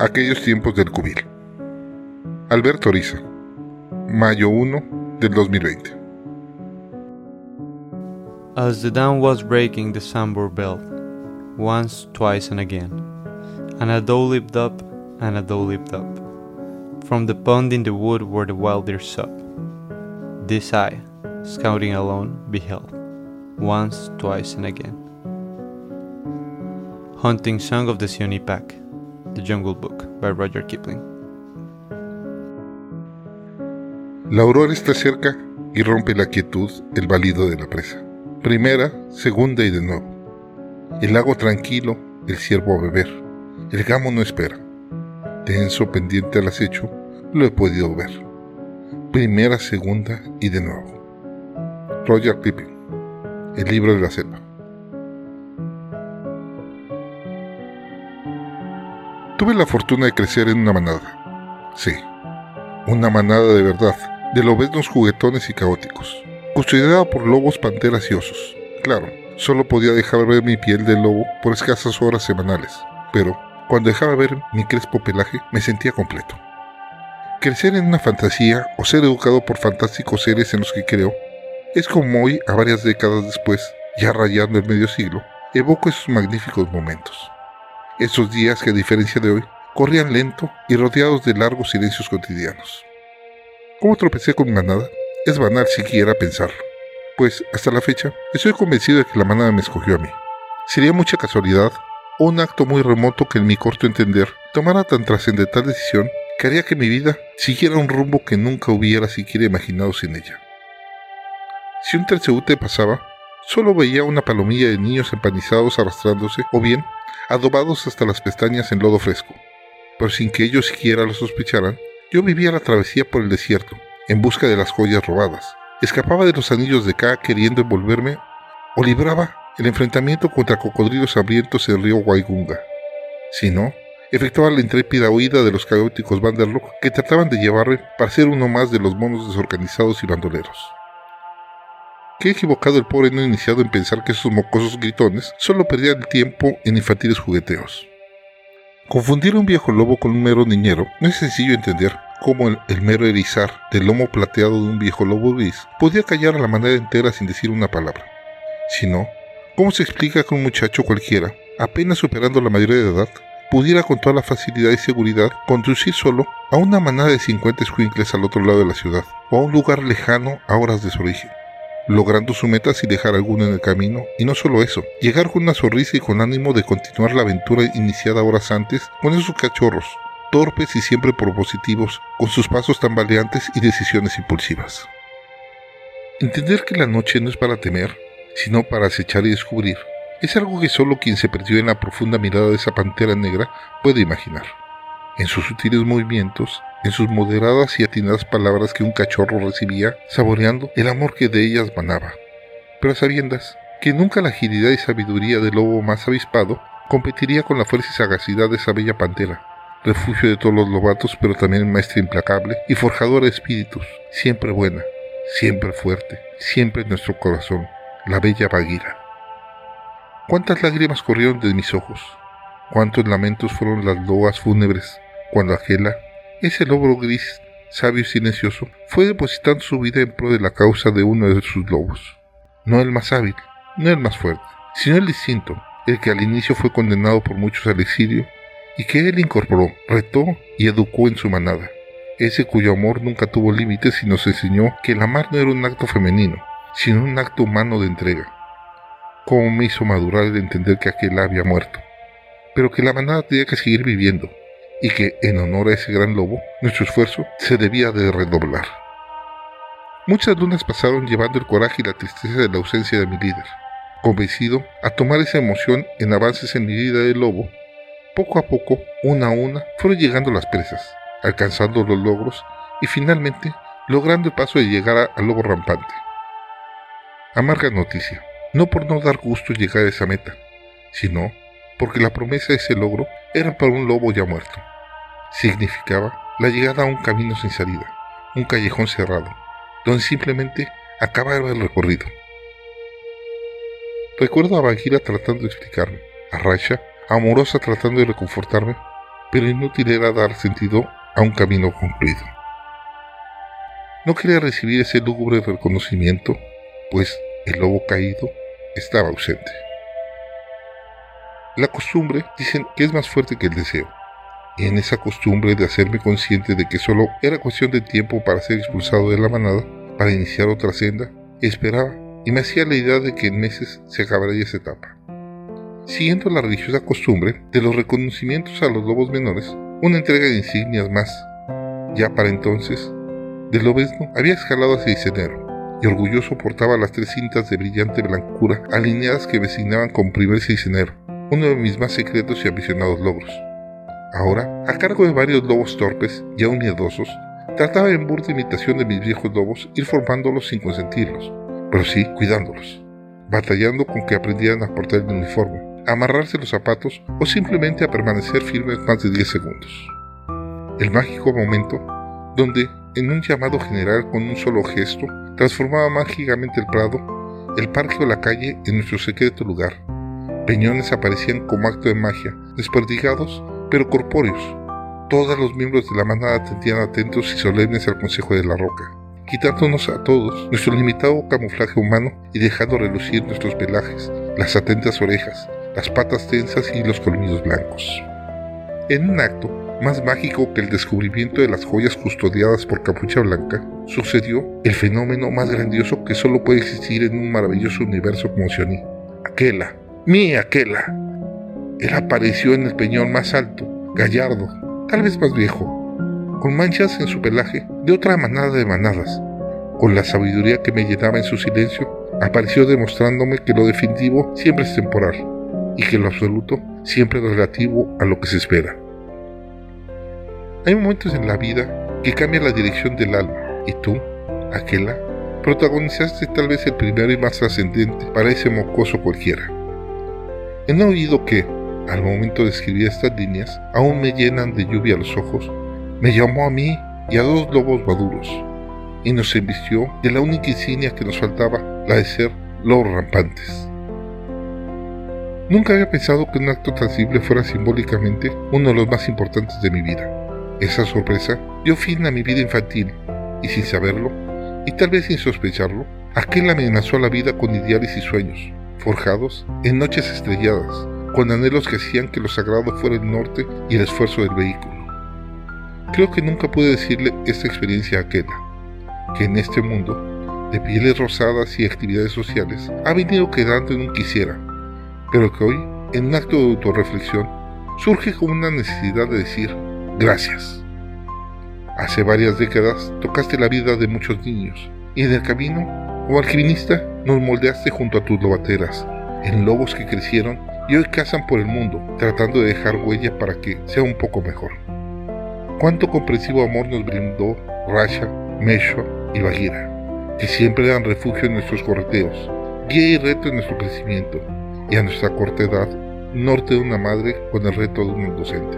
Aquellos tiempos del cubil. Alberto Oriza. Mayo 1 del 2020. As the dawn was breaking, the sunburn belled, once, twice, and again. And a doe leaped up, and a doe leaped up, from the pond in the wood where the wild deer sup. This I, scouting alone, beheld, once, twice, and again. Hunting Song of the Sioni Pack, The Jungle Book by Roger Kipling. La aurora está cerca y rompe la quietud el balido de la presa. Primera, segunda y de nuevo. El lago tranquilo, el ciervo a beber. El gamo no espera. Tenso, pendiente al acecho, lo he podido ver. Primera, segunda y de nuevo. Roger Kipling. El libro de la selva. Tuve la fortuna de crecer en una manada. Sí, una manada de verdad, de lobeznos juguetones y caóticos, custodiada por lobos, panteras y osos. Claro, solo podía dejar ver mi piel de lobo por escasas horas semanales, pero cuando dejaba ver mi crespo pelaje me sentía completo. Crecer en una fantasía o ser educado por fantásticos seres en los que creo es como hoy, a varias décadas después, ya rayando el medio siglo, evoco esos magníficos momentos. Esos días que a diferencia de hoy, corrían lento y rodeados de largos silencios cotidianos. ¿Cómo tropecé con manada? Es banal siquiera pensarlo, pues hasta la fecha estoy convencido de que la manada me escogió a mí. Sería mucha casualidad o un acto muy remoto que en mi corto entender tomara tan trascendental decisión que haría que mi vida siguiera un rumbo que nunca hubiera siquiera imaginado sin ella. Si un transeúnte pasaba, solo veía una palomilla de niños empanizados arrastrándose o bien adobados hasta las pestañas en lodo fresco. Pero sin que ellos siquiera lo sospecharan, yo vivía la travesía por el desierto, en busca de las joyas robadas. Escapaba de los anillos de Ka queriendo envolverme, o libraba el enfrentamiento contra cocodrilos hambrientos en el río Waigunga. Si no, efectuaba la intrépida huida de los caóticos Vanderlock que trataban de llevarme para ser uno más de los monos desorganizados y bandoleros. Qué equivocado el pobre no iniciado en pensar que esos mocosos gritones solo perdían el tiempo en infantiles jugueteos. Confundir un viejo lobo con un mero niñero no es sencillo entender cómo el, mero erizar del lomo plateado de un viejo lobo gris podía callar a la manada entera sin decir una palabra. Si no, ¿cómo se explica que un muchacho cualquiera, apenas superando la mayoría de edad, pudiera con toda la facilidad y seguridad conducir solo a una manada de 50 escuincles al otro lado de la ciudad o a un lugar lejano a horas de su origen? Logrando su meta sin dejar alguno en el camino, y no solo eso, llegar con una sonrisa y con ánimo de continuar la aventura iniciada horas antes con esos cachorros, torpes y siempre propositivos, con sus pasos tambaleantes y decisiones impulsivas. Entender que la noche no es para temer, sino para acechar y descubrir, es algo que solo quien se perdió en la profunda mirada de esa pantera negra puede imaginar. En sus sutiles movimientos, en sus moderadas y atinadas palabras que un cachorro recibía, saboreando el amor que de ellas manaba. Pero sabiendas que nunca la agilidad y sabiduría del lobo más avispado competiría con la fuerza y sagacidad de esa bella pantera, refugio de todos los lobatos, pero también maestra implacable y forjadora de espíritus, siempre buena, siempre fuerte, siempre en nuestro corazón, la bella Baguira. Cuántas lágrimas corrieron de mis ojos, cuántos lamentos fueron las loas fúnebres cuando Agela ese lobo gris, sabio y silencioso, fue depositando su vida en pro de la causa de uno de sus lobos. No el más hábil, no el más fuerte, sino el distinto, el que al inicio fue condenado por muchos al exilio y que él incorporó, retó y educó en su manada. Ese cuyo amor nunca tuvo límites y nos enseñó que el amar no era un acto femenino, sino un acto humano de entrega. Cómo me hizo madurar el entender que aquel había muerto, pero que la manada tenía que seguir viviendo, y que en honor a ese gran lobo, nuestro esfuerzo se debía de redoblar. Muchas lunas pasaron llevando el coraje y la tristeza de la ausencia de mi líder. Convencido a tomar esa emoción en avances en mi vida de lobo, poco a poco, una a una, fueron llegando las presas, alcanzando los logros y finalmente logrando el paso de llegar al lobo rampante. Amarga noticia, no por no dar gusto llegar a esa meta, sino porque la promesa de ese logro era para un lobo ya muerto significaba la llegada a un camino sin salida, un callejón cerrado, donde simplemente acababa el recorrido. Recuerdo a Bagheera tratando de explicarme, a Raisha, amorosa tratando de reconfortarme, pero inútil era dar sentido a un camino concluido. No quería recibir ese lúgubre reconocimiento, pues el lobo caído estaba ausente. La costumbre dicen que es más fuerte que el deseo, en esa costumbre de hacerme consciente de que solo era cuestión de tiempo para ser expulsado de la manada, para iniciar otra senda, esperaba y me hacía la idea de que en meses se acabaría esa etapa. Siguiendo la religiosa costumbre de los reconocimientos a los lobos menores, una entrega de insignias más. Ya para entonces, del lobesno había escalado hacia Icenero, y orgulloso portaba las tres cintas de brillante blancura alineadas que designaban con primer Icenero, uno de mis más secretos y aficionados logros. Ahora, a cargo de varios lobos torpes y aún miedosos, trataba en burda imitación de mis viejos lobos ir formándolos sin consentirlos, pero sí cuidándolos, batallando con que aprendieran a portar el uniforme, a amarrarse los zapatos o simplemente a permanecer firmes más de 10 segundos. El mágico momento donde, en un llamado general con un solo gesto, transformaba mágicamente el prado, el parque o la calle en nuestro secreto lugar. Peñones aparecían como acto de magia, desperdigados pero corpóreos. Todos los miembros de la manada atendían atentos y solemnes al consejo de la roca, quitándonos a todos nuestro limitado camuflaje humano y dejando relucir nuestros pelajes, las atentas orejas, las patas tensas y los colmillos blancos. En un acto más mágico que el descubrimiento de las joyas custodiadas por Capucha Blanca, sucedió el fenómeno más grandioso que solo puede existir en un maravilloso universo como Sioní. Aquela, mi Aquela. Él apareció en el peñón más alto, gallardo, tal vez más viejo, con manchas en su pelaje de otra manada de manadas. Con la sabiduría que me llenaba en su silencio, apareció demostrándome que lo definitivo siempre es temporal y que lo absoluto siempre es relativo a lo que se espera. Hay momentos en la vida que cambian la dirección del alma y tú, aquella, protagonizaste tal vez el primero y más trascendente para ese mocoso cualquiera. He oído que, al momento de escribir estas líneas, aún me llenan de lluvia los ojos, me llamó a mí y a dos lobos maduros, y nos embistió de la única insignia que nos faltaba, la de ser lobos rampantes. Nunca había pensado que un acto tan simple fuera simbólicamente uno de los más importantes de mi vida. Esa sorpresa dio fin a mi vida infantil, y sin saberlo, y tal vez sin sospecharlo, aquel amenazó la vida con ideales y sueños, forjados en noches estrelladas, con anhelos que hacían que lo sagrado fuera el norte y el esfuerzo del vehículo. Creo que nunca pude decirle esta experiencia a aquella, que en este mundo, de pieles rosadas y actividades sociales, ha venido quedando en un quisiera, pero que hoy, en un acto de autorreflexión, surge como una necesidad de decir gracias. Hace varias décadas tocaste la vida de muchos niños y en el camino, como alquimista, nos moldeaste junto a tus lobateras, en lobos que crecieron y hoy cazan por el mundo, tratando de dejar huella para que sea un poco mejor. Cuánto comprensivo amor nos brindó Rasha, Meshua y Bagheera, que siempre dan refugio en nuestros correteos, guía y reto en nuestro crecimiento, y a nuestra corta edad, norte de una madre con el reto de un docente.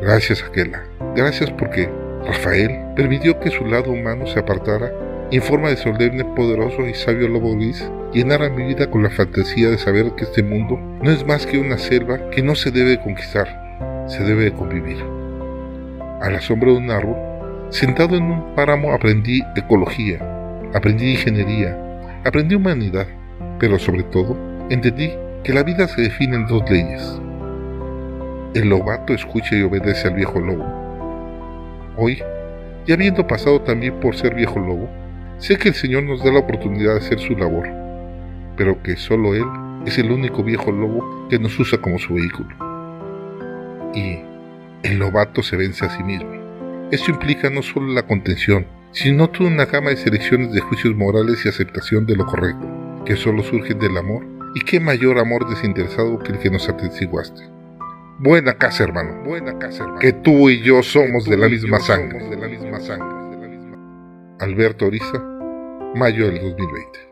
Gracias, Aquela. Gracias porque Rafael permitió que su lado humano se apartara en forma de solemne, poderoso y sabio lobo gris llenara mi vida con la fantasía de saber que este mundo no es más que una selva que no se debe conquistar, se debe convivir. A la sombra de un árbol, sentado en un páramo aprendí ecología, aprendí ingeniería, aprendí humanidad, pero sobre todo entendí que la vida se define en dos leyes. El lobato escucha y obedece al viejo lobo. Hoy, ya habiendo pasado también por ser viejo lobo, sé que el Señor nos da la oportunidad de hacer su labor, pero que solo Él es el único viejo lobo que nos usa como su vehículo. Y el lobato se vence a sí mismo. Esto implica no solo la contención, sino toda una gama de selecciones de juicios morales y aceptación de lo correcto, que solo surgen del amor, y qué mayor amor desinteresado que el que nos atestiguaste. Buena casa, hermano. Buena casa, hermano. Que tú y yo somos de la misma sangre. De la misma sangre. Alberto Oriza, mayo del 2020.